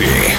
Пловцы.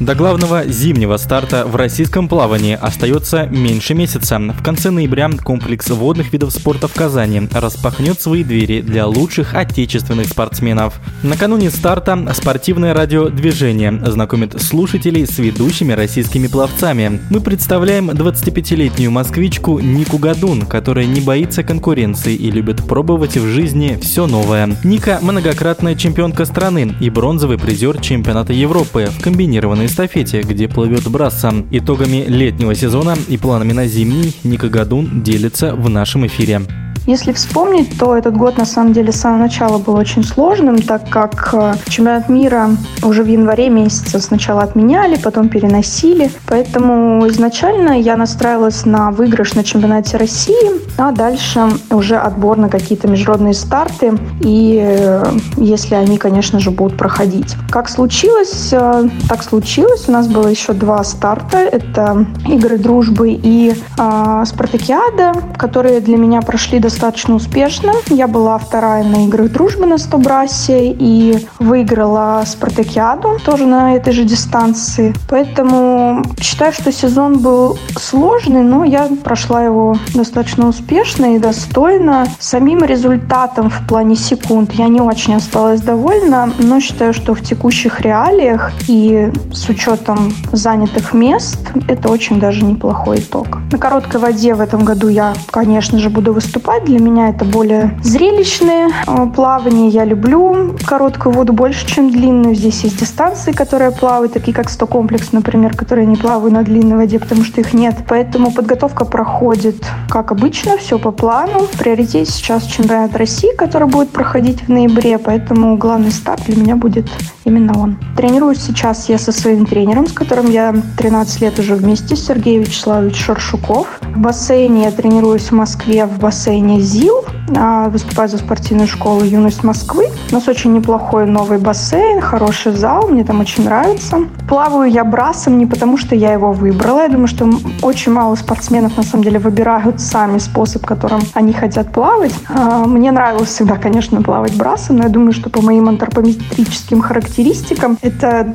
До главного зимнего старта в российском плавании остается меньше месяца. В конце ноября комплекс водных видов спорта в Казани распахнет свои двери для лучших отечественных спортсменов. Накануне старта спортивное радиодвижение знакомит слушателей с ведущими российскими пловцами. Мы представляем 25-летнюю москвичку Нику Гадун, которая не боится конкуренции и любит пробовать в жизни все новое. Ника – многократная чемпионка страны и бронзовый призер чемпионата Европы в комбинированной эстафете, где плывет брасса. Итогами летнего сезона и планами на зимний Ника Гадун делится в нашем эфире. Если вспомнить, то этот год на самом деле с самого начала был очень сложным, так как э, чемпионат мира уже в январе месяце сначала отменяли, потом переносили. Поэтому изначально я настраивалась на выигрыш на чемпионате России, а дальше уже отбор на какие-то международные старты, и э, если они, конечно же, будут проходить. Как случилось, э, так случилось. У нас было еще два старта. Это игры дружбы и э, спартакиада, которые для меня прошли достаточно достаточно успешно. Я была вторая на играх дружбы на 100 брасе и выиграла спартакиаду тоже на этой же дистанции. Поэтому считаю, что сезон был сложный, но я прошла его достаточно успешно и достойно. Самим результатом в плане секунд я не очень осталась довольна, но считаю, что в текущих реалиях и с учетом занятых мест это очень даже неплохой итог. На короткой воде в этом году я, конечно же, буду выступать для меня это более зрелищные э, плавания. Я люблю короткую воду больше, чем длинную. Здесь есть дистанции, которые плавают, такие как 100 комплекс, например, которые не плаваю на длинной воде, потому что их нет. Поэтому подготовка проходит как обычно, все по плану. В приоритете сейчас чемпионат России, который будет проходить в ноябре, поэтому главный старт для меня будет именно он. Тренируюсь сейчас я со своим тренером, с которым я 13 лет уже вместе, Сергей Вячеславович Шаршуков. В бассейне я тренируюсь в Москве в бассейне ЗИЛ, а, выступаю за спортивную школу «Юность Москвы». У нас очень неплохой новый бассейн, хороший зал, мне там очень нравится. Плаваю я брасом не потому, что я его выбрала. Я думаю, что очень мало спортсменов на самом деле выбирают сами способ, которым они хотят плавать. А, мне нравилось всегда, конечно, плавать брасом, но я думаю, что по моим антропометрическим характеристикам это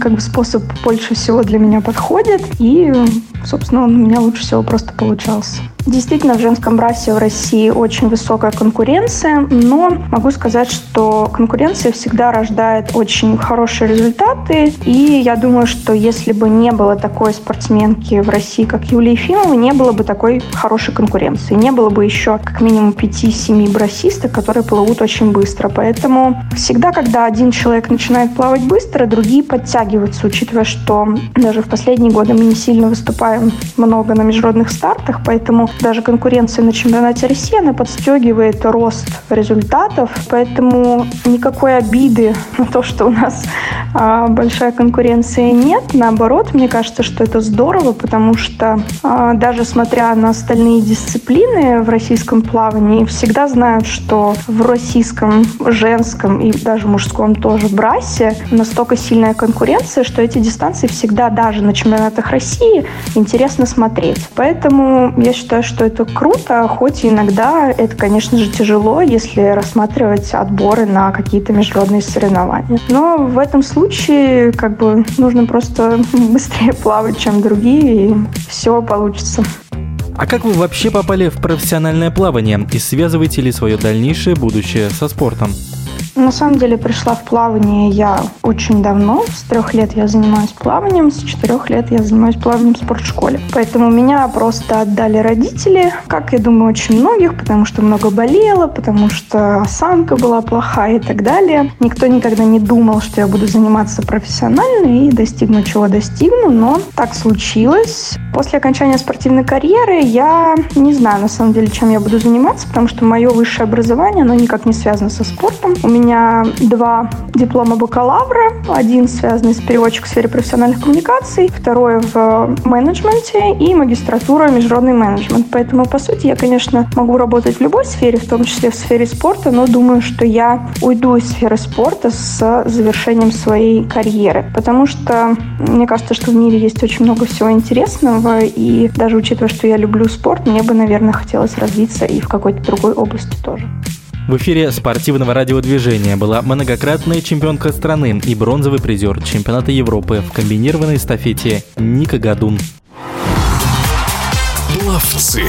как бы способ больше всего для меня подходит. И, собственно, он у меня лучше всего просто получался. Действительно, в женском брасе в России очень высокая конкуренция, но могу сказать, что конкуренция всегда рождает очень хорошие результаты, и я думаю, что если бы не было такой спортсменки в России, как Юлия Ефимова, не было бы такой хорошей конкуренции, не было бы еще как минимум 5-7 брасисток, которые плывут очень быстро. Поэтому всегда, когда один человек начинает плавать быстро, другие подтягиваются, учитывая, что даже в последние годы мы не сильно выступаем много на международных стартах, поэтому даже конкуренция на чемпионате России, она подстегивает рост результатов, поэтому никакой обиды на то, что у нас а, большая конкуренция нет. Наоборот, мне кажется, что это здорово, потому что а, даже смотря на остальные дисциплины в российском плавании, всегда знают, что в российском женском и даже мужском тоже брасе настолько сильная конкуренция, что эти дистанции всегда даже на чемпионатах России интересно смотреть. Поэтому я считаю, что это круто, хоть иногда это, конечно же, тяжело, если рассматривать отборы на какие-то международные соревнования. Но в этом случае как бы нужно просто быстрее плавать, чем другие, и все получится. А как вы вообще попали в профессиональное плавание и связываете ли свое дальнейшее будущее со спортом? На самом деле пришла в плавание я очень давно. С трех лет я занимаюсь плаванием, с четырех лет я занимаюсь плаванием в спортшколе. Поэтому меня просто отдали родители, как я думаю, очень многих, потому что много болела, потому что осанка была плохая и так далее. Никто никогда не думал, что я буду заниматься профессионально и достигну чего достигну, но так случилось. После окончания спортивной карьеры я не знаю, на самом деле, чем я буду заниматься, потому что мое высшее образование, оно никак не связано со спортом. У меня меня два диплома бакалавра. Один связанный с переводчиком в сфере профессиональных коммуникаций, второй в менеджменте и магистратура международный менеджмент. Поэтому, по сути, я, конечно, могу работать в любой сфере, в том числе в сфере спорта, но думаю, что я уйду из сферы спорта с завершением своей карьеры. Потому что мне кажется, что в мире есть очень много всего интересного, и даже учитывая, что я люблю спорт, мне бы, наверное, хотелось развиться и в какой-то другой области тоже. В эфире спортивного радиодвижения была многократная чемпионка страны и бронзовый призер чемпионата Европы в комбинированной эстафете Ника Гадун. Пловцы.